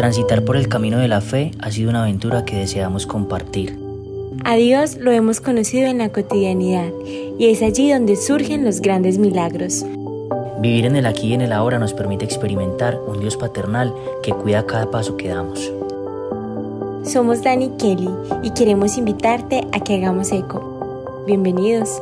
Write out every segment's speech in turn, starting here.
Transitar por el camino de la fe ha sido una aventura que deseamos compartir. A Dios lo hemos conocido en la cotidianidad y es allí donde surgen los grandes milagros. Vivir en el aquí y en el ahora nos permite experimentar un Dios paternal que cuida cada paso que damos. Somos Dani Kelly y queremos invitarte a que hagamos eco. Bienvenidos.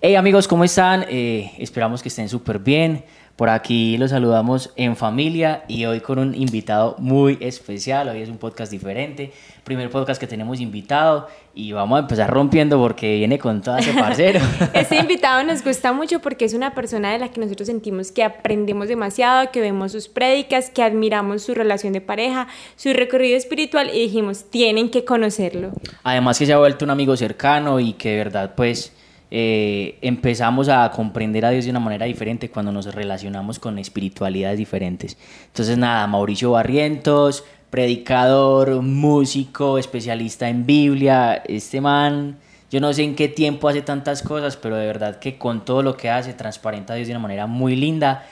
Hey amigos, ¿cómo están? Eh, esperamos que estén súper bien. Por aquí los saludamos en familia y hoy con un invitado muy especial. Hoy es un podcast diferente, primer podcast que tenemos invitado y vamos a empezar rompiendo porque viene con todo ese parcero. este invitado nos gusta mucho porque es una persona de la que nosotros sentimos que aprendemos demasiado, que vemos sus prédicas, que admiramos su relación de pareja, su recorrido espiritual y dijimos, tienen que conocerlo. Además que se ha vuelto un amigo cercano y que de verdad pues eh, empezamos a comprender a Dios de una manera diferente cuando nos relacionamos con espiritualidades diferentes. Entonces, nada, Mauricio Barrientos, predicador, músico, especialista en Biblia, este man, yo no sé en qué tiempo hace tantas cosas, pero de verdad que con todo lo que hace transparenta a Dios de una manera muy linda.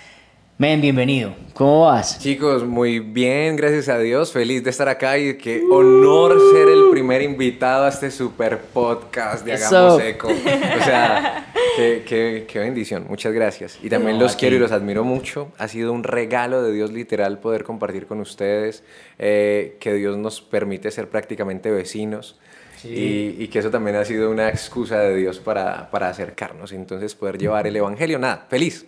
Men, bienvenido. ¿Cómo vas? Chicos, muy bien, gracias a Dios. Feliz de estar acá y qué honor ser el primer invitado a este super podcast de Hagamos Eco. O sea, qué, qué, bendición. Muchas gracias. Y también los quiero y los admiro mucho. Ha sido un regalo de Dios literal poder compartir con ustedes, eh, que Dios nos permite ser prácticamente vecinos. Y, y, que eso también ha sido una excusa de Dios para, para acercarnos. Entonces, poder llevar el Evangelio. Nada, feliz.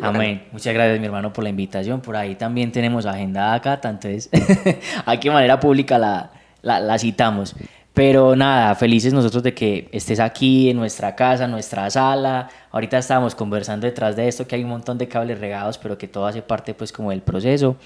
Amén. Muchas gracias, mi hermano, por la invitación. Por ahí también tenemos agenda acá, entonces aquí de manera pública la, la, citamos. Pero nada, felices nosotros de que estés aquí en nuestra casa, en nuestra sala. Ahorita estábamos conversando detrás de esto, que hay un montón de cables regados, pero que todo hace parte pues como del proceso.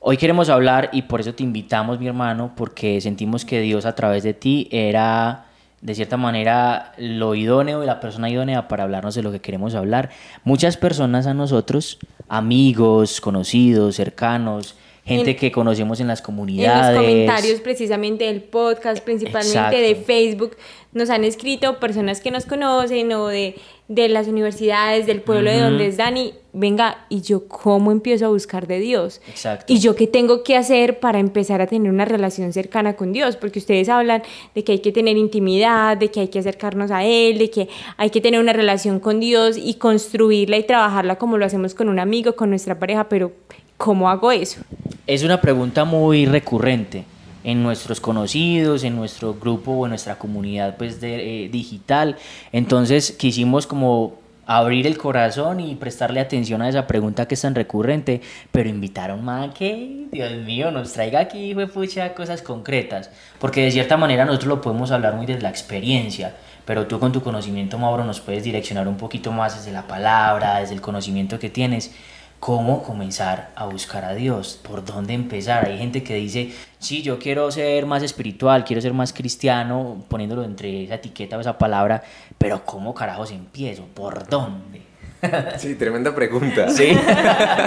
Hoy queremos hablar y por eso te invitamos, mi hermano, porque sentimos que Dios a través de ti era de cierta manera lo idóneo y la persona idónea para hablarnos de lo que queremos hablar. Muchas personas a nosotros, amigos, conocidos, cercanos, gente que conocemos en las comunidades. En los comentarios precisamente del podcast, principalmente de Facebook, nos han escrito personas que nos conocen o de, de las universidades, del pueblo de donde es Dani, venga, ¿y yo cómo empiezo a buscar de Dios? Exacto. ¿Y yo qué tengo que hacer para empezar a tener una relación cercana con Dios? Porque ustedes hablan de que hay que tener intimidad, de que hay que acercarnos a Él, de que hay que tener una relación con Dios y construirla y trabajarla como lo hacemos con un amigo, con nuestra pareja, pero ¿cómo hago eso? Es una pregunta muy recurrente en nuestros conocidos, en nuestro grupo o en nuestra comunidad pues, de, eh, digital. Entonces quisimos como abrir el corazón y prestarle atención a esa pregunta que es tan recurrente, pero invitar a que, Dios mío, nos traiga aquí, pucha, cosas concretas, porque de cierta manera nosotros lo podemos hablar muy desde la experiencia, pero tú con tu conocimiento, Mauro, nos puedes direccionar un poquito más desde la palabra, desde el conocimiento que tienes cómo comenzar a buscar a Dios, por dónde empezar. Hay gente que dice, sí, yo quiero ser más espiritual, quiero ser más cristiano, poniéndolo entre esa etiqueta o esa palabra, pero ¿cómo carajos empiezo? ¿Por dónde? Sí, tremenda pregunta. Sí.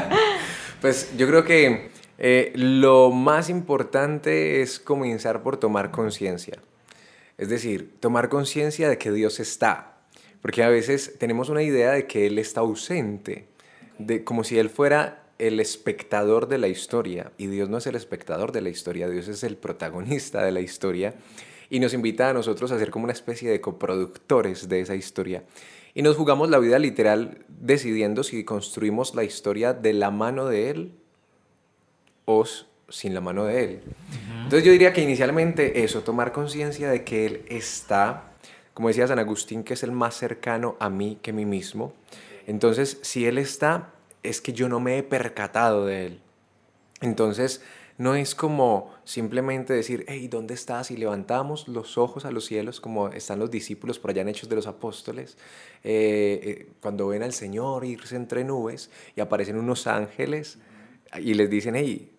pues yo creo que eh, lo más importante es comenzar por tomar conciencia. Es decir, tomar conciencia de que Dios está. Porque a veces tenemos una idea de que Él está ausente de, como si él fuera el espectador de la historia. Y Dios no es el espectador de la historia, Dios es el protagonista de la historia. Y nos invita a nosotros a ser como una especie de coproductores de esa historia. Y nos jugamos la vida literal decidiendo si construimos la historia de la mano de Él o sin la mano de Él. Entonces yo diría que inicialmente eso, tomar conciencia de que Él está, como decía San Agustín, que es el más cercano a mí que a mí mismo. Entonces, si Él está, es que yo no me he percatado de Él. Entonces, no es como simplemente decir, hey, ¿dónde estás? Y levantamos los ojos a los cielos como están los discípulos por allá en Hechos de los Apóstoles, eh, eh, cuando ven al Señor irse entre nubes y aparecen unos ángeles y les dicen, hey,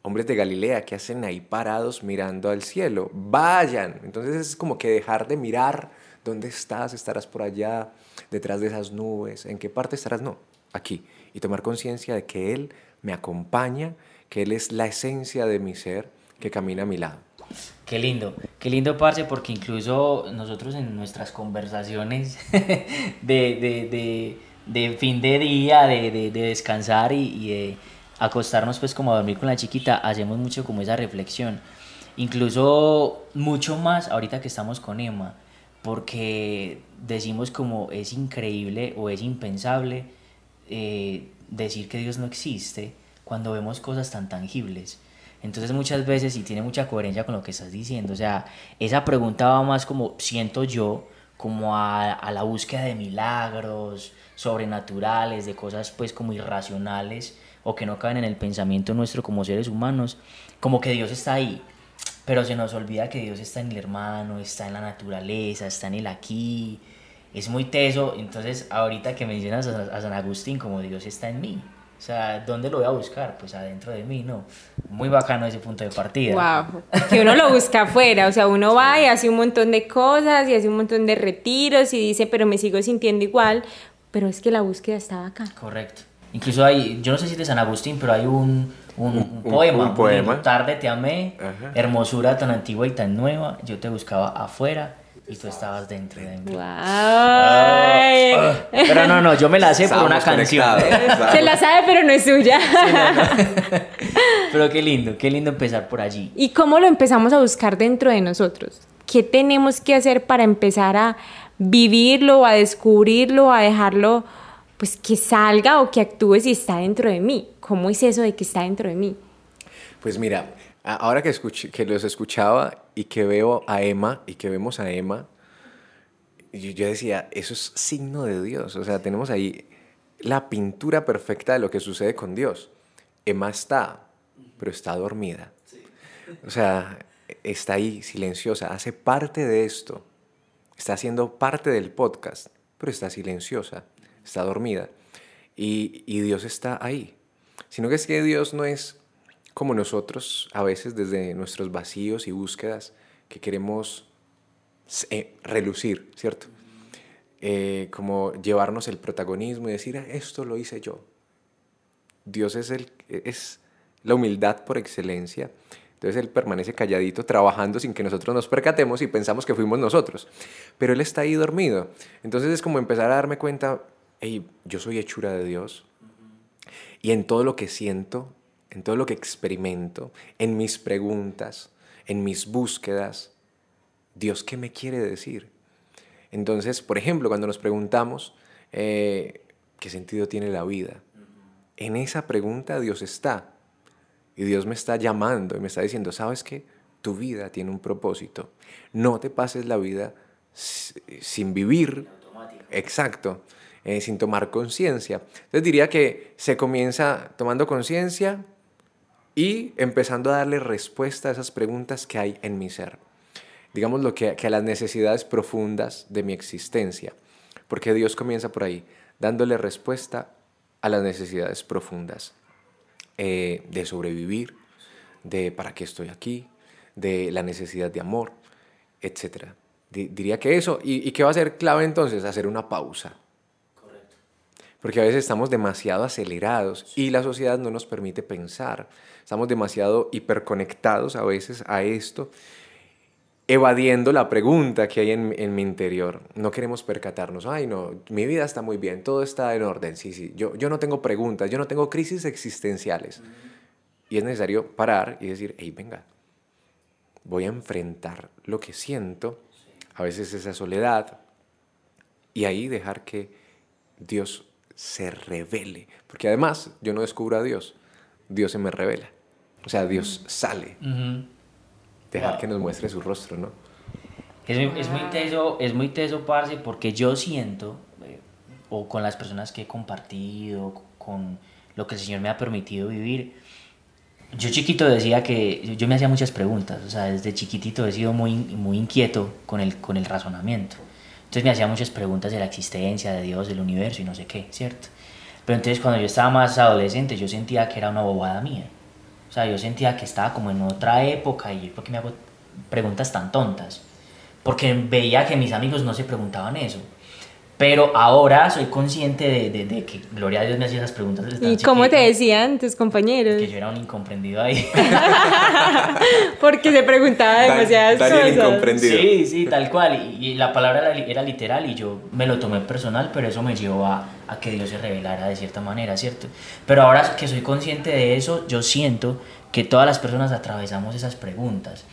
hombres de Galilea, ¿qué hacen ahí parados mirando al cielo? Vayan. Entonces es como que dejar de mirar ¿Dónde estás? ¿Estarás por allá, detrás de esas nubes? ¿En qué parte estarás? No, aquí. Y tomar conciencia de que Él me acompaña, que Él es la esencia de mi ser, que camina a mi lado. Qué lindo, qué lindo, Parce, porque incluso nosotros en nuestras conversaciones de, de, de, fin de día, de descansar y, y, de acostarnos pues como a dormir con la chiquita, hacemos mucho como esa reflexión. Incluso mucho más ahorita que estamos con Emma, porque decimos como es increíble o es impensable eh, decir que Dios no existe cuando vemos cosas tan tangibles. Entonces muchas veces, y tiene mucha coherencia con lo que estás diciendo, o sea, esa pregunta va más como, siento yo, como a, a la búsqueda de milagros sobrenaturales, de cosas pues como irracionales o que no caben en el pensamiento nuestro como seres humanos, como que Dios está ahí, pero se nos olvida que Dios está en el hermano, está en la naturaleza, está en el aquí, es muy teso, entonces ahorita que mencionas a, a San Agustín como Dios está en mí, o sea, ¿dónde lo voy a buscar? Pues adentro de mí, ¿no? Muy bacano ese punto de partida. Wow. Que uno lo busca afuera, o sea, uno va y hace un montón de cosas y hace un montón de retiros y dice, pero me sigo sintiendo igual, pero es que la búsqueda estaba acá. Correcto. Incluso hay, yo no sé si es de San Agustín, pero hay un, un, un, un poema. un poema. Tarde te amé, Ajá. hermosura tan antigua y tan nueva, yo te buscaba afuera y tú estabas dentro de mí. Wow. Pero no, no, yo me la sé por una canción. Se la sabe, pero no es suya. Pero qué lindo, qué lindo empezar por allí. ¿Y cómo lo empezamos a buscar dentro de nosotros? ¿Qué tenemos que hacer para empezar a vivirlo, a descubrirlo, a dejarlo, pues que salga o que actúe si está dentro de mí? ¿Cómo es eso de que está dentro de mí? Pues mira, ahora que los escuchaba y que veo a Emma y que vemos a Emma, yo, yo decía, eso es signo de Dios. O sea, tenemos ahí la pintura perfecta de lo que sucede con Dios. Emma está, pero está dormida. O sea, está ahí silenciosa, hace parte de esto. Está haciendo parte del podcast, pero está silenciosa, está dormida. Y, y Dios está ahí. Sino que es que Dios no es como nosotros, a veces desde nuestros vacíos y búsquedas, que queremos eh, relucir, ¿cierto? Eh, como llevarnos el protagonismo y decir, "Ah, esto lo hice yo. Dios es, el, es la humildad por excelencia. Entonces Él permanece calladito, trabajando sin que nosotros nos percatemos y pensamos que fuimos nosotros. Pero Él está ahí dormido. Entonces es como empezar a darme cuenta, hey, yo soy hechura de Dios. Y en todo lo que siento, en todo lo que experimento, en mis preguntas, en mis búsquedas, Dios, ¿qué me quiere decir? Entonces, por ejemplo, cuando nos preguntamos, eh, ¿qué sentido tiene la vida? En esa pregunta Dios está. Y Dios me está llamando y me está diciendo, ¿sabes qué? Tu vida tiene un propósito. No te pases la vida si- sin vivir. Exacto. Eh, sin tomar conciencia. Entonces diría que se comienza tomando conciencia y empezando a darle respuesta a esas preguntas que hay en mi ser. Digamos lo que, que a las necesidades profundas de mi existencia. Porque Dios comienza por ahí, dándole respuesta a las necesidades profundas eh, de sobrevivir, de para qué estoy aquí, de la necesidad de amor, etc. Di- diría que eso. ¿Y, ¿Y qué va a ser clave entonces? Hacer una pausa. Porque a veces estamos demasiado acelerados y la sociedad no nos permite pensar. Estamos demasiado hiperconectados a veces a esto, evadiendo la pregunta que hay en, en mi interior. No queremos percatarnos, ay no, mi vida está muy bien, todo está en orden, sí, sí, yo, yo no tengo preguntas, yo no tengo crisis existenciales. Y es necesario parar y decir, hey, venga, voy a enfrentar lo que siento, a veces esa soledad, y ahí dejar que Dios se revele. Porque además yo no descubro a Dios, Dios se me revela. O sea, Dios sale. Dejar Wow. que nos muestre su rostro, ¿no? Es muy, es muy teso, es muy teso, parce, porque yo siento, eh, o con las personas que he compartido, con lo que el Señor me ha permitido vivir, yo chiquito decía que yo me hacía muchas preguntas, o sea, desde chiquitito he sido muy, muy inquieto con el, con el razonamiento. Entonces me hacía muchas preguntas de la existencia, de Dios, del universo y no sé qué, ¿cierto? Pero entonces cuando yo estaba más adolescente yo sentía que era una bobada mía. O sea, yo sentía que estaba como en otra época y yo, ¿por qué me hago preguntas tan tontas? Porque veía que mis amigos no se preguntaban eso. Pero ahora soy consciente de, de, que, gloria a Dios, me hacía esas preguntas. ¿Y cómo te decían tus compañeros? Que yo era un incomprendido ahí. Porque se preguntaba demasiadas cosas. Incomprendido. Sí, sí, tal cual. Y, la palabra era, literal y yo me lo tomé personal, pero eso me llevó a, a que Dios se revelara de cierta manera, ¿cierto? Pero ahora que soy consciente de eso, yo siento que todas las personas atravesamos esas preguntas.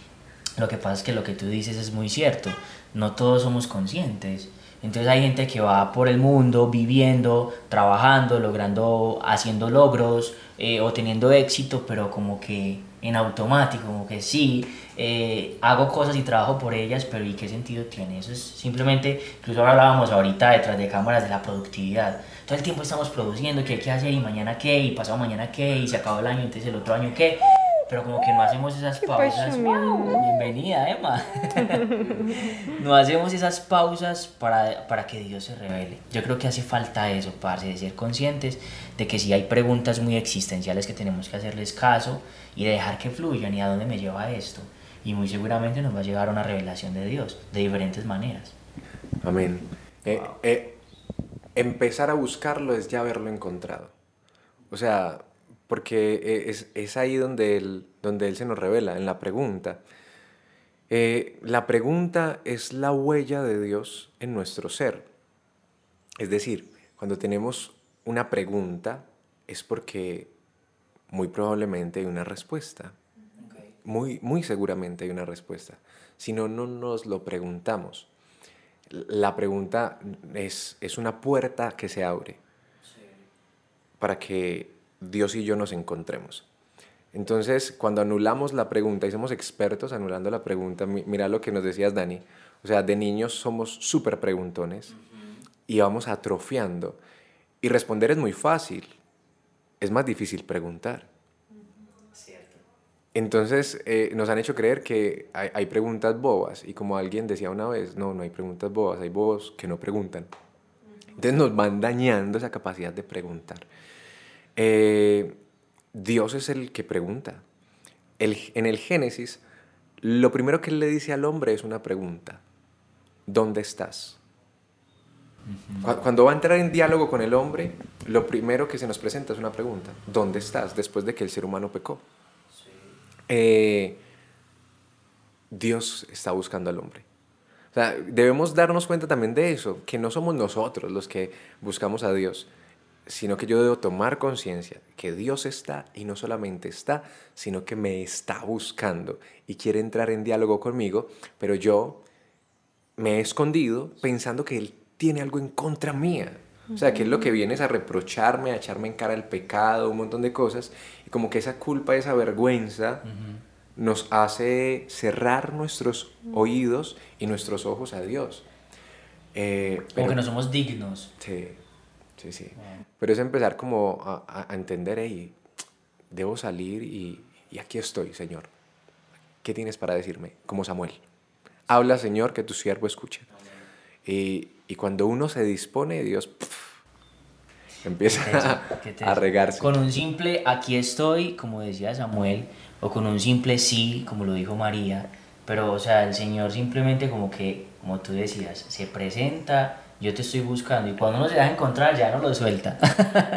Lo que pasa es que lo que tú dices es muy cierto. No todos somos conscientes. Entonces hay gente que va por el mundo viviendo, trabajando, logrando, haciendo logros eh, o teniendo éxito, pero como que en automático, como que sí, eh, hago cosas y trabajo por ellas, pero ¿y qué sentido tiene? Eso es simplemente, incluso hablábamos ahorita detrás de cámaras de la productividad. Todo el tiempo estamos produciendo qué hay que hacer y mañana qué y pasado mañana qué y se acabó el año, entonces el otro año qué pero como que no hacemos esas pausas. Bienvenida, Emma. no hacemos esas pausas para, para, que Dios se revele. Yo creo que hace falta eso, parce, de ser conscientes de que si hay preguntas muy existenciales que tenemos que hacerles caso y de dejar que fluyan y a dónde me lleva esto. Y muy seguramente nos va a llevar a una revelación de Dios de diferentes maneras. Amén. Eh, eh, empezar a buscarlo es ya haberlo encontrado. O sea, porque eh, es, es ahí donde él, donde él se nos revela, en la pregunta. Eh, la pregunta es la huella de Dios en nuestro ser. Es decir, cuando tenemos una pregunta es porque muy probablemente hay una respuesta. Muy, muy seguramente hay una respuesta. Si no, no nos lo preguntamos. La pregunta es, es una puerta que se abre para que Dios y yo nos encontremos. Entonces, cuando anulamos la pregunta y somos expertos anulando la pregunta, mira lo que nos decías, Dani. O sea, de niños somos súper preguntones y vamos atrofiando. Y responder es muy fácil, es más difícil preguntar. Entonces, eh, nos han hecho creer que hay, hay, preguntas bobas. Y como alguien decía una vez, no, no hay preguntas bobas, hay bobos que no preguntan. Entonces nos van dañando esa capacidad de preguntar. Eh, Dios es el que pregunta. en el Génesis, lo primero que él le dice al hombre es una pregunta. ¿Dónde estás? Cuando va a entrar en diálogo con el hombre, lo primero que se nos presenta es una pregunta. ¿Dónde estás? Después de que el ser humano pecó. Eh, Dios está buscando al hombre. debemos darnos cuenta también de eso, que no somos nosotros los que buscamos a Dios, sino que yo debo tomar conciencia que Dios está y no solamente está, sino que me está buscando y quiere entrar en diálogo conmigo, pero yo me he escondido pensando que Él tiene algo en contra mía. O sea, que es lo que viene es a reprocharme, a echarme en cara el pecado, un montón de cosas, y como que esa culpa, esa vergüenza nos hace cerrar nuestros oídos y nuestros ojos a Dios. Eh, como que no somos dignos. Sí. Sí, sí. Pero es empezar como a, entender, y debo salir y, aquí estoy, Señor. ¿Qué tienes para decirme? Como Samuel. Habla, Señor, que tu siervo escuche. Y, cuando uno se dispone, Dios empieza a, regarse. Con un simple aquí estoy, como decía Samuel, o con un simple sí, como lo dijo María, pero o sea, el Señor simplemente como que, como tú decías, se presenta yo te estoy buscando y cuando uno se deja encontrar ya no lo suelta.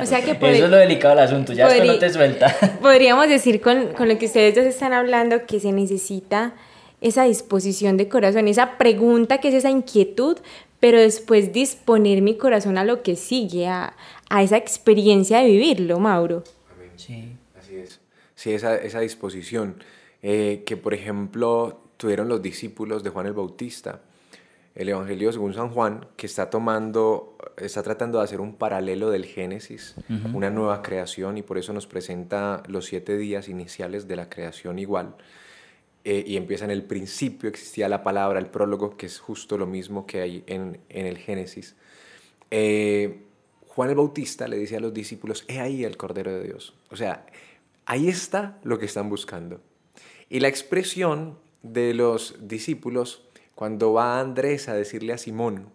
O sea que Eso es lo delicado del asunto, ya esto no te suelta. Podríamos decir con, con lo que ustedes dos están hablando que se necesita esa disposición de corazón, esa pregunta que es esa inquietud, pero después disponer mi corazón a lo que sigue, a, a esa experiencia de vivirlo, Mauro. Sí. Así es. Sí, esa, esa disposición eh, que, por ejemplo, tuvieron los discípulos de Juan el Bautista el Evangelio según San Juan, que está tomando, está tratando de hacer un paralelo del Génesis, una nueva creación, y por eso nos presenta los siete días iniciales de la creación igual. Eh, y empieza en el principio, existía la palabra, el prólogo, que es justo lo mismo que hay en, el Génesis. Eh, Juan el Bautista le dice a los discípulos, he ahí el Cordero de Dios. O sea, ahí está lo que están buscando. Y la expresión de los discípulos cuando va Andrés a decirle a Simón,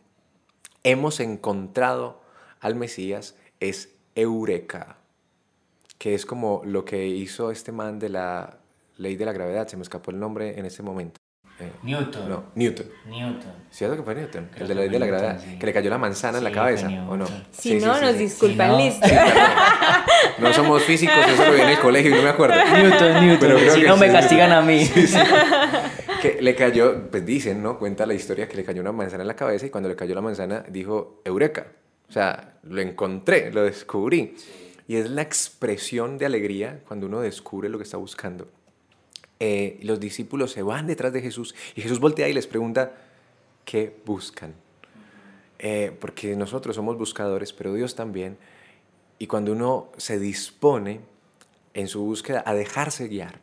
hemos encontrado al Mesías, es eureka, que es como lo que hizo este man de la ley de la gravedad, se me escapó el nombre en ese momento. Eh, Newton. No, Newton. Newton. ¿Cierto que fue Newton? Creo el de la ley de la Newton, gravedad. sí. Que le cayó la manzana en la cabeza, ¿o no? Si Sí, no, sí, nos sí. disculpan, Si no- listo. No somos físicos, eso lo vi en el colegio y no me acuerdo. Newton, Newton. Pero creo si que no me sí. castigan a mí. Que le cayó, pues dicen, ¿no? Cuenta la historia que le cayó una manzana en la cabeza y cuando le cayó la manzana dijo, Eureka. O sea, lo encontré, lo descubrí. Y es la expresión de alegría cuando uno descubre lo que está buscando. Eh, los discípulos se van detrás de Jesús y Jesús voltea y les pregunta, ¿qué buscan? Eh, porque nosotros somos buscadores, pero Dios también. Y cuando uno se dispone en su búsqueda a dejarse guiar,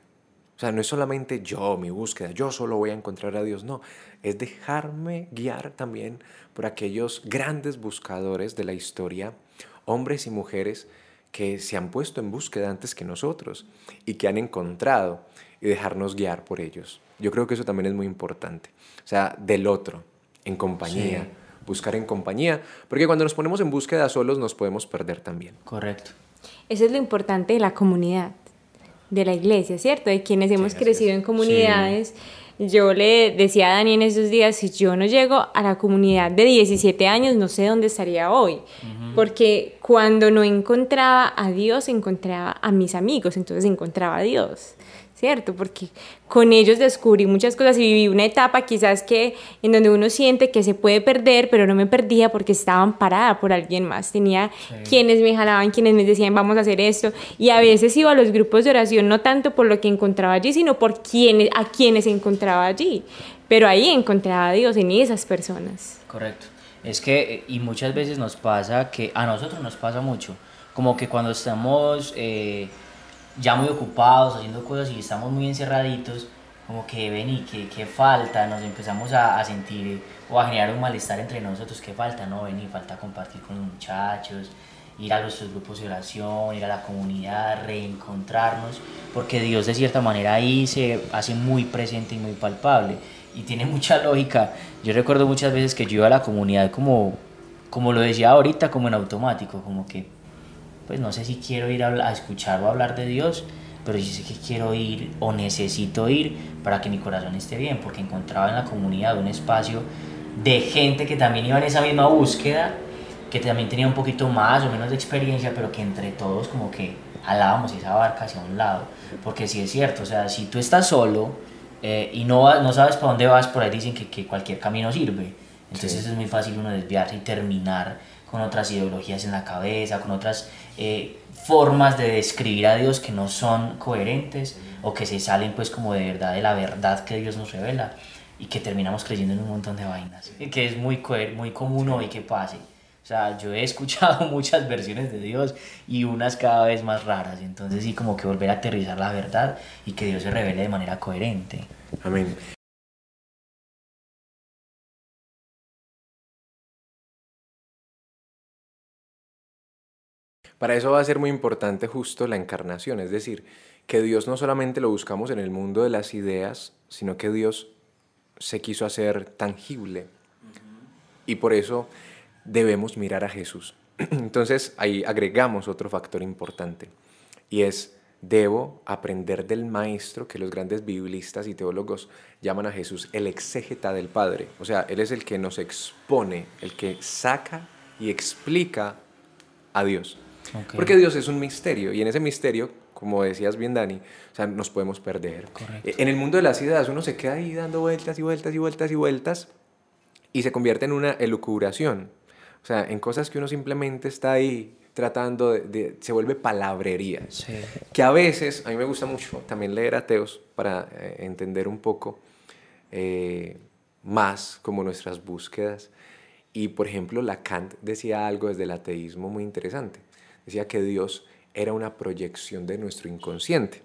o sea, no es solamente yo, mi búsqueda, yo solo voy a encontrar a Dios, no, es dejarme guiar también por aquellos grandes buscadores de la historia, hombres y mujeres que se han puesto en búsqueda antes que nosotros y que han encontrado y dejarnos guiar por ellos. Yo creo que eso también es muy importante. O sea, del otro, en compañía, Sí. buscar en compañía, porque cuando nos ponemos en búsqueda solos nos podemos perder también. Correcto. Eso es lo importante de la comunidad, de la iglesia, ¿cierto? De quienes hemos crecido en comunidades. Yo le decía a Dani en esos días, si yo no llego a la comunidad de 17 años, no sé dónde estaría hoy. Porque cuando no encontraba a Dios, encontraba a mis amigos, entonces encontraba a Dios. ¿Cierto? Porque con ellos descubrí muchas cosas y viví una etapa quizás que en donde uno siente que se puede perder, pero no me perdía porque estaba amparada por alguien más. Tenía quienes me jalaban, quienes me decían vamos a hacer esto. Y a veces iba a los grupos de oración no tanto por lo que encontraba allí, sino por quienes, a quienes encontraba allí. Pero ahí encontraba a Dios en esas personas. Correcto. Es que, eh, y muchas veces nos pasa que, a nosotros nos pasa mucho, como que cuando estamos eh, ya muy ocupados haciendo cosas y estamos muy encerraditos, como que ven y que, que falta, nos empezamos a, a sentir o a generar un malestar entre nosotros, que falta, no, ven y falta compartir con los muchachos, ir a nuestros grupos de oración, ir a la comunidad, reencontrarnos, porque Dios de cierta manera ahí se hace muy presente y muy palpable y tiene mucha lógica. Yo recuerdo muchas veces que yo iba a la comunidad como, como lo decía ahorita, como en automático, como que, pues no sé si quiero ir a, escuchar o hablar de Dios, pero sí sé que quiero ir o necesito ir para que mi corazón esté bien, porque encontraba en la comunidad un espacio de gente que también iba en esa misma búsqueda, que también tenía un poquito más o menos de experiencia, pero que entre todos como que jalábamos esa barca hacia un lado, porque sí es cierto, o sea, si tú estás solo eh, y no, no sabes para dónde vas, por ahí dicen que, que cualquier camino sirve, entonces Sí. es muy fácil uno desviarse y terminar con otras ideologías en la cabeza, con otras eh, formas de describir a Dios que no son coherentes o que se salen pues como de verdad de la verdad que Dios nos revela y que terminamos creyendo en un montón de vainas, y que es muy, muy común hoy que pase. O sea, yo he escuchado muchas versiones de Dios y unas cada vez más raras, entonces sí como que volver a aterrizar la verdad y que Dios se revele de manera coherente. Amén. Para eso va a ser muy importante justo la encarnación, es decir, que Dios no solamente lo buscamos en el mundo de las ideas, sino que Dios se quiso hacer tangible. Y por eso debemos mirar a Jesús. Entonces ahí agregamos otro factor importante y es debo aprender del maestro que los grandes biblistas y teólogos llaman a Jesús el exégeta del Padre. O sea, Él es el que nos expone, el que saca y explica a Dios. Ok. Porque Dios es un misterio y en ese misterio, como decías bien Dani, o sea, nos podemos perder. Correcto. Eh, En el mundo de las ideas uno se queda ahí dando vueltas y vueltas y vueltas y vueltas y se convierte en una elucubración. O sea, en cosas que uno simplemente está ahí tratando de, de- se vuelve palabrería. Sí. Que a veces, a mí me gusta mucho también leer ateos para eh, entender un poco eh, más como nuestras búsquedas. Y por ejemplo, Lacan decía algo desde el ateísmo muy interesante. Decía que Dios era una proyección de nuestro inconsciente.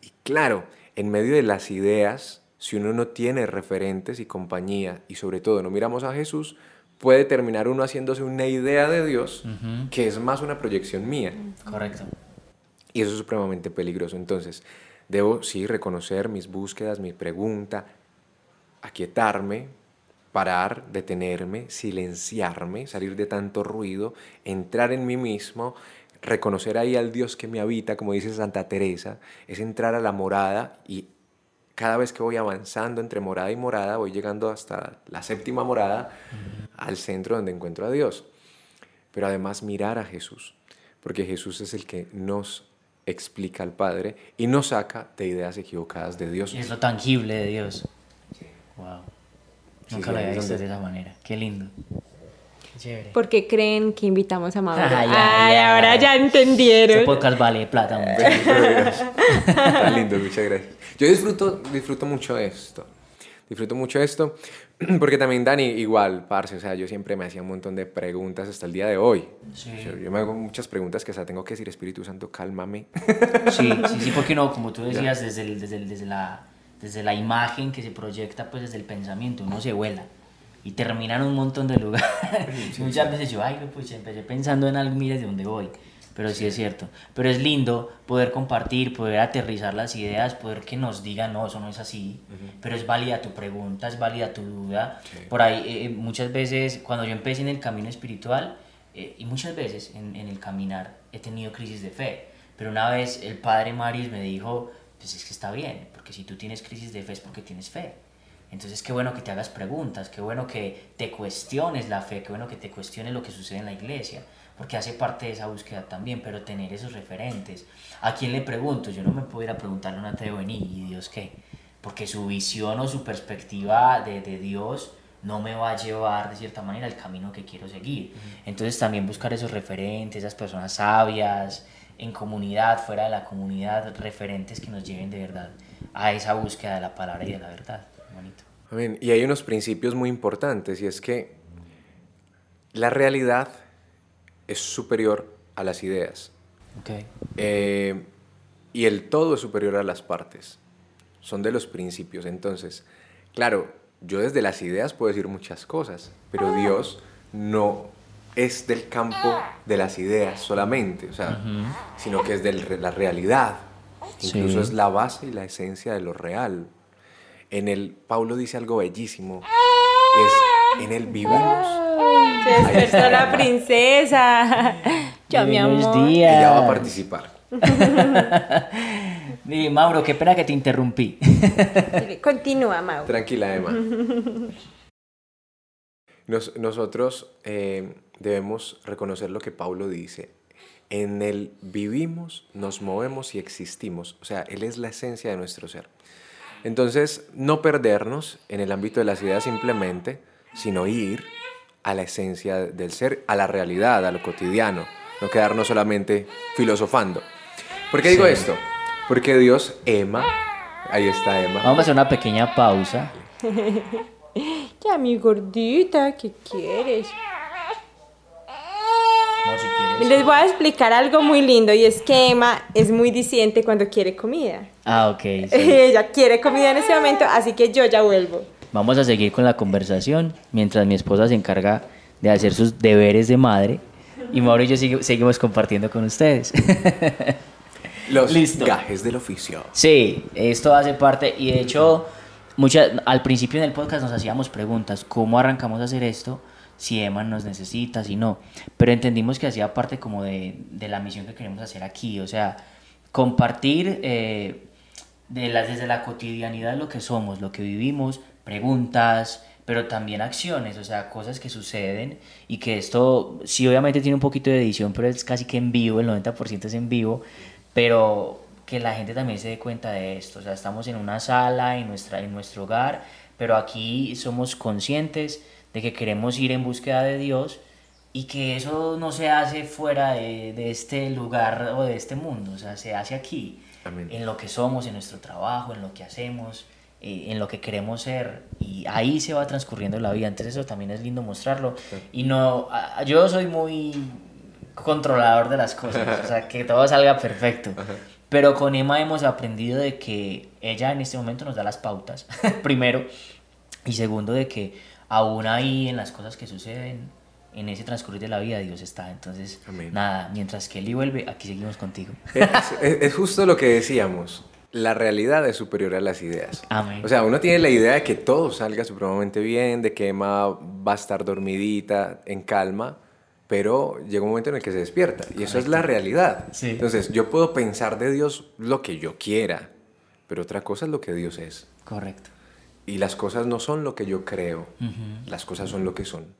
Y claro, en medio de las ideas, si uno no tiene referentes y compañía, y sobre todo no miramos a Jesús, puede terminar uno haciéndose una idea de Dios que es más una proyección mía. Correcto. Y eso es supremamente peligroso. Entonces, debo sí reconocer mis búsquedas, mi pregunta, aquietarme, parar, detenerme, silenciarme, salir de tanto ruido, entrar en mí mismo, reconocer ahí al Dios que me habita, como dice Santa Teresa, es entrar a la morada y cada vez que voy avanzando entre morada y morada, voy llegando hasta la séptima morada, al centro donde encuentro a Dios. Pero además mirar a Jesús, porque Jesús es el que nos explica al Padre y nos saca de ideas equivocadas de Dios. Y es lo tangible de Dios. Wow. Nunca lo había visto de esa manera. Qué lindo. Chévere. ¿Por qué creen que invitamos a Mauro? Ay, ahora ya entendieron. Este podcast vale plata. Tan lindo, muchas gracias. Yo disfruto, disfruto mucho esto. Disfruto mucho esto porque también Dani, igual, parce, o sea, yo siempre me hacía un montón de preguntas hasta el día de hoy. Sí. Yo, me hago muchas preguntas que hasta tengo que decir, Espíritu Santo, cálmame. Sí, sí, sí, porque no, como tú decías, desde, el, desde, desde, la, desde la imagen que se proyecta, pues desde el pensamiento, uno se vuela y termina en un montón de lugares. Muchas veces yo, ay, pues empecé pensando en algo, mira de dónde voy. Pero sí. es cierto. Pero es lindo poder compartir, poder aterrizar las ideas, poder que nos digan, no, eso no es así. Pero es válida tu pregunta, es válida tu duda. Por ahí, eh, eh, muchas veces, cuando yo empecé en el camino espiritual, eh, y muchas veces en, en, el caminar, he tenido crisis de fe. Pero una vez el padre Maris me dijo, pues es que está bien, porque si tú tienes crisis de fe es porque tienes fe. Entonces, qué bueno que te hagas preguntas, qué bueno que te cuestiones la fe, qué bueno que te cuestiones lo que sucede en la iglesia porque hace parte de esa búsqueda también, pero tener esos referentes. ¿A quién le pregunto? Yo no me puedo ir a preguntarle a un ateo en ¿y Dios qué? Porque su visión o su perspectiva de, de, Dios no me va a llevar de cierta manera al camino que quiero seguir. Entonces también buscar esos referentes, esas personas sabias, en comunidad, fuera de la comunidad, referentes que nos lleven de verdad a esa búsqueda de la palabra y de la verdad. Bonito. Amén. Y hay unos principios muy importantes y es que la realidad es superior a las ideas. Eh, y el todo es superior a las partes. Son de los principios. Entonces, claro, yo desde las ideas puedo decir muchas cosas, pero Dios no es del campo de las ideas solamente, o sea, sino que es de la realidad. Incluso es la base y la esencia de lo real. En el Pablo dice algo bellísimo, es en él vivimos se despertó la princesa. Ya, mi amor. Ella va a participar. Mire, Mauro, qué pena que te interrumpí. Continúa, Mauro. Tranquila, Emma. nosotros eh, debemos reconocer lo que Pablo dice. En él vivimos, nos movemos y existimos. O sea, Él es la esencia de nuestro ser. Entonces, no perdernos en el ámbito de las ideas simplemente, sino ir a la esencia del ser, a la realidad, a lo cotidiano, no quedarnos solamente filosofando. ¿Por qué digo esto? Porque Dios ama, ahí está Emma. Vamos a hacer una pequeña pausa. ya, mi gordita, ¿qué quieres? Les voy a explicar algo muy lindo y es que Emma es muy disidente cuando quiere comida. Ah, ok. Ella quiere comida en este momento, así que yo ya vuelvo. Vamos a seguir con la conversación mientras mi esposa se encarga de hacer sus deberes de madre y Mauro y yo seguimos compartiendo con ustedes. Los Listo. gajes del oficio. Sí, esto hace parte y de hecho muchas, al principio en el podcast nos hacíamos preguntas, ¿cómo arrancamos a hacer esto? Si Emma nos necesita, si no. Pero entendimos que hacía parte como de, de la misión que queremos hacer aquí, o sea, compartir eh, de las, desde la cotidianidad lo que somos, lo que vivimos, preguntas, pero también acciones, o sea, cosas que suceden y que esto sí obviamente tiene un poquito de edición, pero es casi que en vivo, el 90% es en vivo, pero que la gente también se dé cuenta de esto, o sea, estamos en una sala, en, nuestra, en nuestro hogar, pero aquí somos conscientes de que queremos ir en búsqueda de Dios y que eso no se hace fuera de, de este lugar o de este mundo, o sea, se hace aquí, en lo que somos, en nuestro trabajo, en lo que hacemos. Eh, en lo que queremos ser y ahí se va transcurriendo la vida. Entonces eso también es lindo mostrarlo. Y no, yo soy muy controlador de las cosas, o sea, que todo salga perfecto. Pero con Emma hemos aprendido de que ella en este momento nos da las pautas, primero, y segundo de que aún ahí en las cosas que suceden, en ese transcurrir de la vida Dios está. Entonces, nada, mientras que Él vuelve, aquí seguimos contigo. es, justo lo que decíamos la realidad es superior a las ideas. O sea, uno tiene la idea de que todo salga supremamente bien, de que Emma va a estar dormidita, en calma, pero llega un momento en el que se despierta y eso es la realidad. Entonces, yo puedo pensar de Dios lo que yo quiera, pero otra cosa es lo que Dios es. Correcto. Y las cosas no son lo que yo creo, las cosas son lo que son.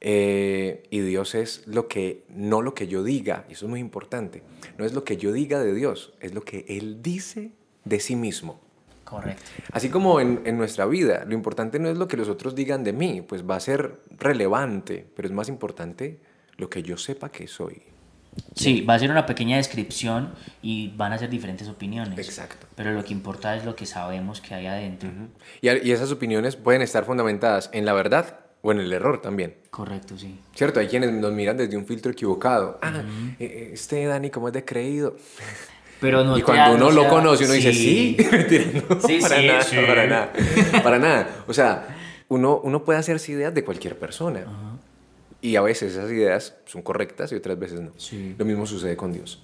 Eh, y Dios es lo que, no lo que yo diga, y eso es muy importante, no es lo que yo diga de Dios, es lo que Él dice de sí mismo. Correcto. Así como en, en, nuestra vida, lo importante no es lo que los otros digan de mí, pues va a ser relevante, pero es más importante lo que yo sepa que soy. Sí, va a ser una pequeña descripción y van a ser diferentes opiniones. Exacto. Pero lo que importa es lo que sabemos que hay adentro. y, y, esas opiniones pueden estar fundamentadas en la verdad o en el error también. Correcto, sí. Cierto, hay quienes nos miran desde un filtro equivocado. Ah, eh, este Dani, ¿cómo es de creído? Pero no y cuando uno lo conoce, uno dice, sí, sí, no, sí, para, sí, nada, sí. para nada, para nada. O sea, uno, uno puede hacerse ideas de cualquier persona. Ajá. Y a veces esas ideas son correctas y otras veces no. Sí. Lo mismo sucede con Dios.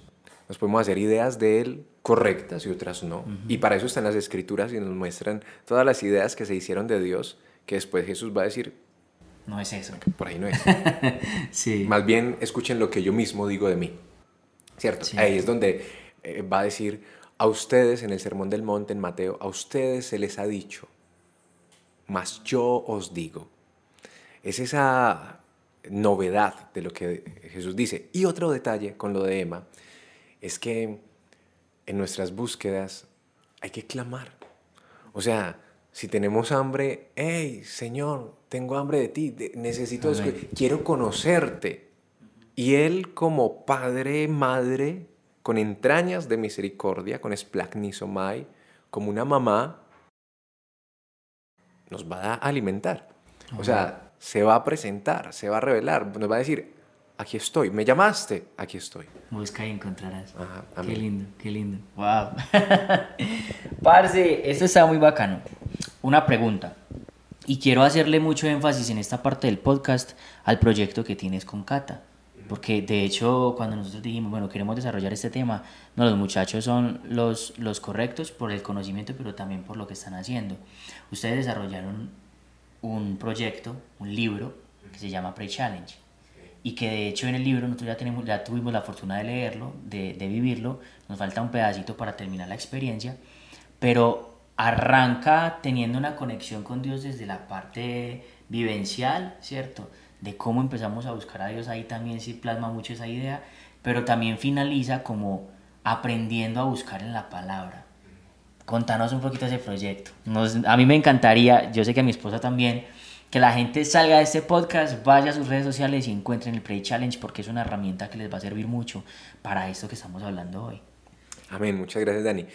Nos podemos hacer ideas de Él correctas y otras no. Y para eso están las escrituras y nos muestran todas las ideas que se hicieron de Dios, que después Jesús va a decir, No es eso. por ahí no es. sí. Más bien escuchen lo que yo mismo digo de mí. ¿Cierto? Sí. Ahí es donde eh, va a decir, a ustedes en el Sermón del Monte, en Mateo, a ustedes se les ha dicho, mas yo os digo. Es esa novedad de lo que Jesús dice. Y otro detalle con lo de Emma es que en nuestras búsquedas hay que clamar. O sea, si tenemos hambre, hey, Señor, tengo hambre de ti, necesito, quiero conocerte. Y Él como Padre, Madre, con entrañas de misericordia, con esplacnizomai, como una mamá, nos va a alimentar. O sea, se va a presentar, se va a revelar, nos va a decir, aquí estoy, me llamaste, aquí estoy. Busca y encontrarás. Ajá, Qué lindo, qué lindo. Wow. Parce, esto está muy bacano. Una pregunta. Y quiero hacerle mucho énfasis en esta parte del podcast al proyecto que tienes con Cata. Porque de hecho, cuando nosotros dijimos, bueno, queremos desarrollar este tema, no, los muchachos son los, los correctos por el conocimiento, pero también por lo que están haciendo. Ustedes desarrollaron un proyecto, un libro, que se llama Pray Challenge. Y que de hecho en el libro nosotros ya, tenemos, ya tuvimos la fortuna de leerlo, de, de vivirlo. Nos falta un pedacito para terminar la experiencia. Pero arranca teniendo una conexión con Dios desde la parte vivencial, ¿cierto? De cómo empezamos a buscar a Dios, ahí también se plasma mucho esa idea, pero también finaliza como aprendiendo a buscar en la palabra. Contanos un poquito ese proyecto. Nos- a mí me encantaría, yo sé que a mi esposa también, que la gente salga de este podcast, vaya a sus redes sociales y encuentren el Play Challenge porque es una herramienta que les va a servir mucho para esto que estamos hablando hoy. Amén, muchas gracias Dani.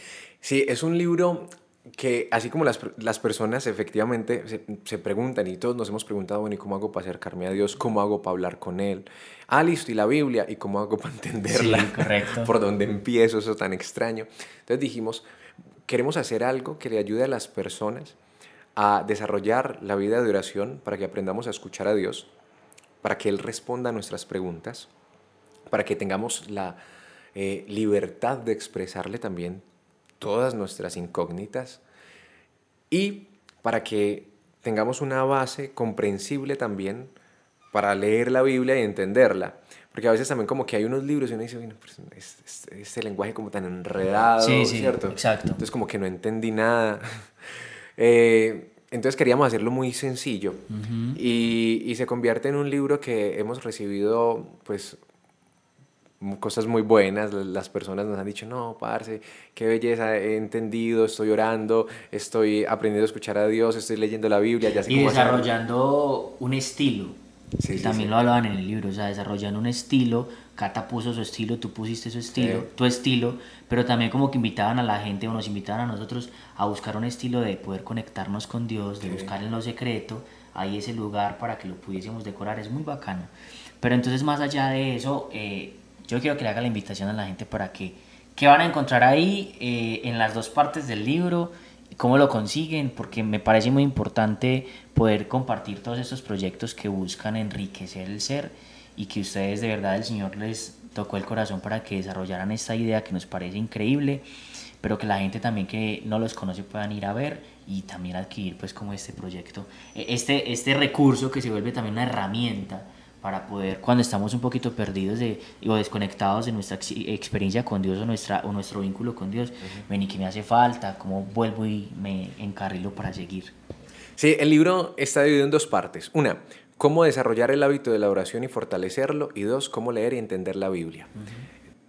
Sí, es un libro que así como las, las personas efectivamente se, se preguntan y todos nos hemos preguntado, bueno, ¿y cómo hago para acercarme a Dios? ¿Cómo hago para hablar con Él? Ah, listo, y la Biblia, ¿y cómo hago para entenderla? Sí, correcto. ¿Por dónde empiezo eso tan extraño? Entonces dijimos, queremos hacer algo que le ayude a las personas a desarrollar la vida de oración para que aprendamos a escuchar a Dios, para que Él responda a nuestras preguntas, para que tengamos la eh, libertad de expresarle también todas nuestras incógnitas y para que tengamos una base comprensible también para leer la Biblia y entenderla. Porque a veces también como que hay unos libros y uno dice, bueno, pues, es- es- este lenguaje como tan enredado, Sí, sí, ¿cierto? exacto. Entonces como que no entendí nada. Eh, entonces queríamos hacerlo muy sencillo y, y se convierte en un libro que hemos recibido pues cosas muy buenas. Las personas nos han dicho, no, parce, qué belleza, he entendido, estoy orando, estoy aprendiendo a escuchar a Dios, estoy leyendo la Biblia, ya sé Y cómo hacerlo". desarrollando un estilo. Sí, que sí, también sí. lo hablaban en el libro, o sea, desarrollando un estilo. Cata puso su estilo, tú pusiste su estilo, tu estilo, pero también como que invitaban a la gente o nos invitaban a nosotros a buscar un estilo de poder conectarnos con Dios, de buscar en lo secreto, ahí ese lugar para que lo pudiésemos decorar, es muy bacano. Pero entonces más allá de eso, eh, yo quiero que le haga la invitación a la gente para que, ¿qué van a encontrar ahí eh, en las dos partes del libro? Cómo lo consiguen, porque me parece muy importante poder compartir todos estos proyectos que buscan enriquecer el ser y que ustedes de verdad el Señor les tocó el corazón para que desarrollaran esta idea que nos parece increíble, pero que la gente también que no los conoce puedan ir a ver y también adquirir pues como este proyecto, e- este, este recurso que se vuelve también una herramienta para poder, cuando estamos un poquito perdidos de, o desconectados de nuestra experiencia con Dios o, nuestra, o nuestro vínculo con Dios, ven y que me hace falta, cómo vuelvo y me encarrilo para seguir. Sí, el libro está dividido en dos partes. Una, cómo desarrollar el hábito de la oración y fortalecerlo. Y dos, cómo leer y entender la Biblia.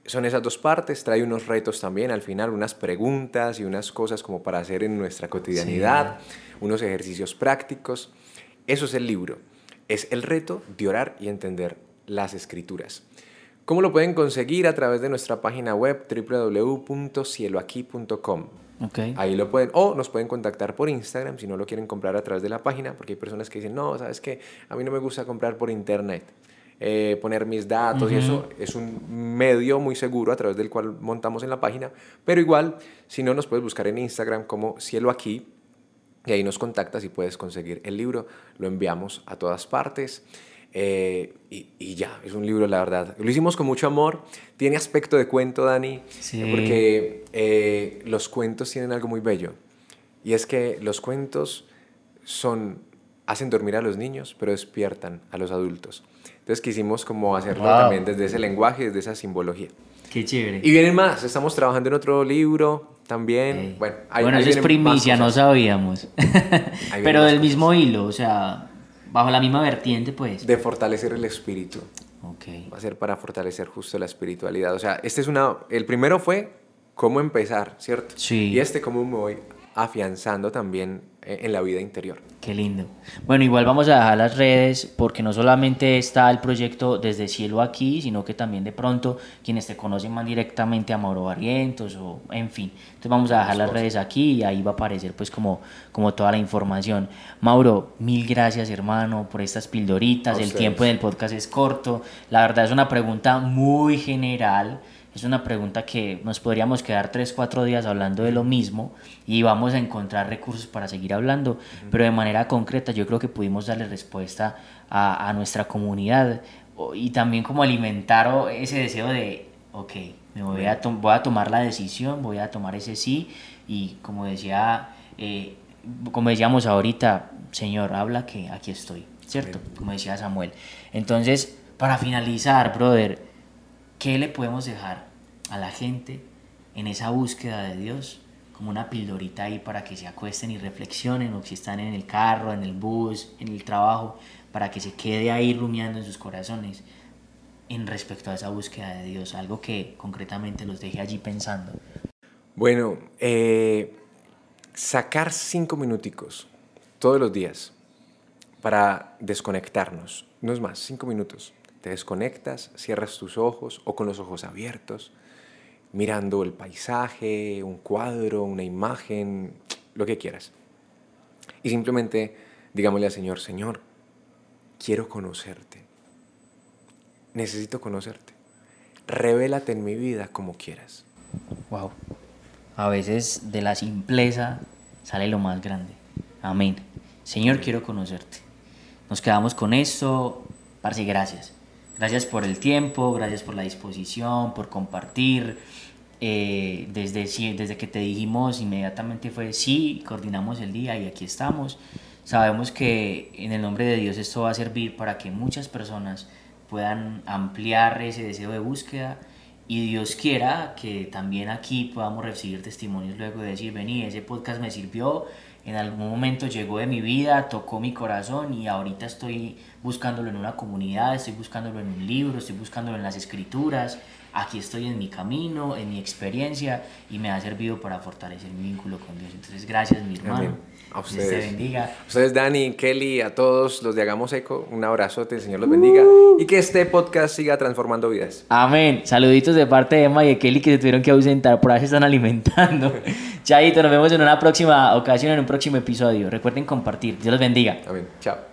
Son esas dos partes, trae unos retos también al final, unas preguntas y unas cosas como para hacer en nuestra cotidianidad, unos ejercicios prácticos. Eso es el libro. Es el reto de orar y entender las escrituras. ¿Cómo lo pueden conseguir? A través de nuestra página web www.cieloaquí.com. Okay. Ahí lo pueden, o nos pueden contactar por Instagram si no lo quieren comprar a través de la página, porque hay personas que dicen, no, sabes que a mí no me gusta comprar por internet. Eh, poner mis datos y eso es un medio muy seguro a través del cual montamos en la página, pero igual, si no, nos puedes buscar en Instagram como Cielo Aquí y ahí nos contactas y puedes conseguir el libro, lo enviamos a todas partes. Eh, y, ya, es un libro, la verdad. Lo hicimos con mucho amor. Tiene aspecto de cuento, Dani, porque eh, los cuentos tienen algo muy bello. Y es que los cuentos son, hacen dormir a los niños, pero despiertan a los adultos. Entonces quisimos como hacerlo también desde ese lenguaje, desde esa simbología. Qué chévere. Y vienen más. Estamos trabajando en otro libro también. Bueno, bueno eso es primicia, no sabíamos. pero del mismo hilo, o sea, Bajo la misma vertiente, pues. De fortalecer el espíritu. Ok. Va a ser para fortalecer justo la espiritualidad. O sea, este es una. El primero fue cómo empezar, ¿cierto? Sí. Y este, cómo me voy afianzando también eh, en la vida interior. Qué lindo. Bueno, igual vamos a dejar las redes porque no solamente está el proyecto desde cielo aquí, sino que también de pronto quienes te conocen más directamente a Mauro Barrientos o en fin. Entonces vamos a dejar las redes aquí y ahí va a aparecer pues como, como toda la información. Mauro, mil gracias hermano por estas pildoritas. El tiempo del podcast es corto. La verdad es una pregunta muy general es una pregunta que nos podríamos quedar 3, 4 días hablando de lo mismo y vamos a encontrar recursos para seguir hablando, pero de manera concreta yo creo que pudimos darle respuesta a, a nuestra comunidad y también como alimentar ese deseo de, ok, me voy a, voy a tomar la decisión, voy a tomar ese sí y como decía, eh, como decíamos ahorita, Señor, habla que aquí estoy, ¿cierto? Como decía Samuel. Entonces, para finalizar, brother, ¿Qué le podemos dejar a la gente en esa búsqueda de Dios? Como una pildorita ahí para que se acuesten y reflexionen, o si están en el carro, en el bus, en el trabajo, para que se quede ahí rumiando en sus corazones en respecto a esa búsqueda de Dios, algo que concretamente los deje allí pensando. Bueno, eh, sacar cinco minuticos todos los días para desconectarnos, no es más, cinco minutos te desconectas, cierras tus ojos o con los ojos abiertos, mirando el paisaje, un cuadro, una imagen, lo que quieras. Y simplemente digámosle al Señor, Señor, quiero conocerte. Necesito conocerte. Revélate en mi vida como quieras. Wow. A veces de la simpleza sale lo más grande. Amén. Señor, quiero conocerte. Nos quedamos con esto. Parce, gracias. Gracias por el tiempo, gracias por la disposición, por compartir. Eh, desde, desde que te dijimos inmediatamente fue sí, coordinamos el día y aquí estamos. Sabemos que en el nombre de Dios esto va a servir para que muchas personas puedan ampliar ese deseo de búsqueda y Dios quiera que también aquí podamos recibir testimonios luego de decir, vení, ese podcast me sirvió, en algún momento llegó de mi vida, tocó mi corazón y ahorita estoy buscándolo en una comunidad, estoy buscándolo en un libro, estoy buscándolo en las escrituras, aquí estoy en mi camino, en mi experiencia y me ha servido para fortalecer mi vínculo con Dios. Entonces, gracias mi hermano. A ustedes. Dios te bendiga. Ustedes, Dani, Kelly, a todos los de Hagamos Eco, un abrazote, el Señor los bendiga y que este podcast siga transformando vidas. Amén. Saluditos de parte de Emma y de Kelly que se tuvieron que ausentar, por ahí se están alimentando. Chaito, nos vemos en una próxima ocasión, en un próximo episodio. Recuerden compartir. Dios los bendiga. Amén. Chao.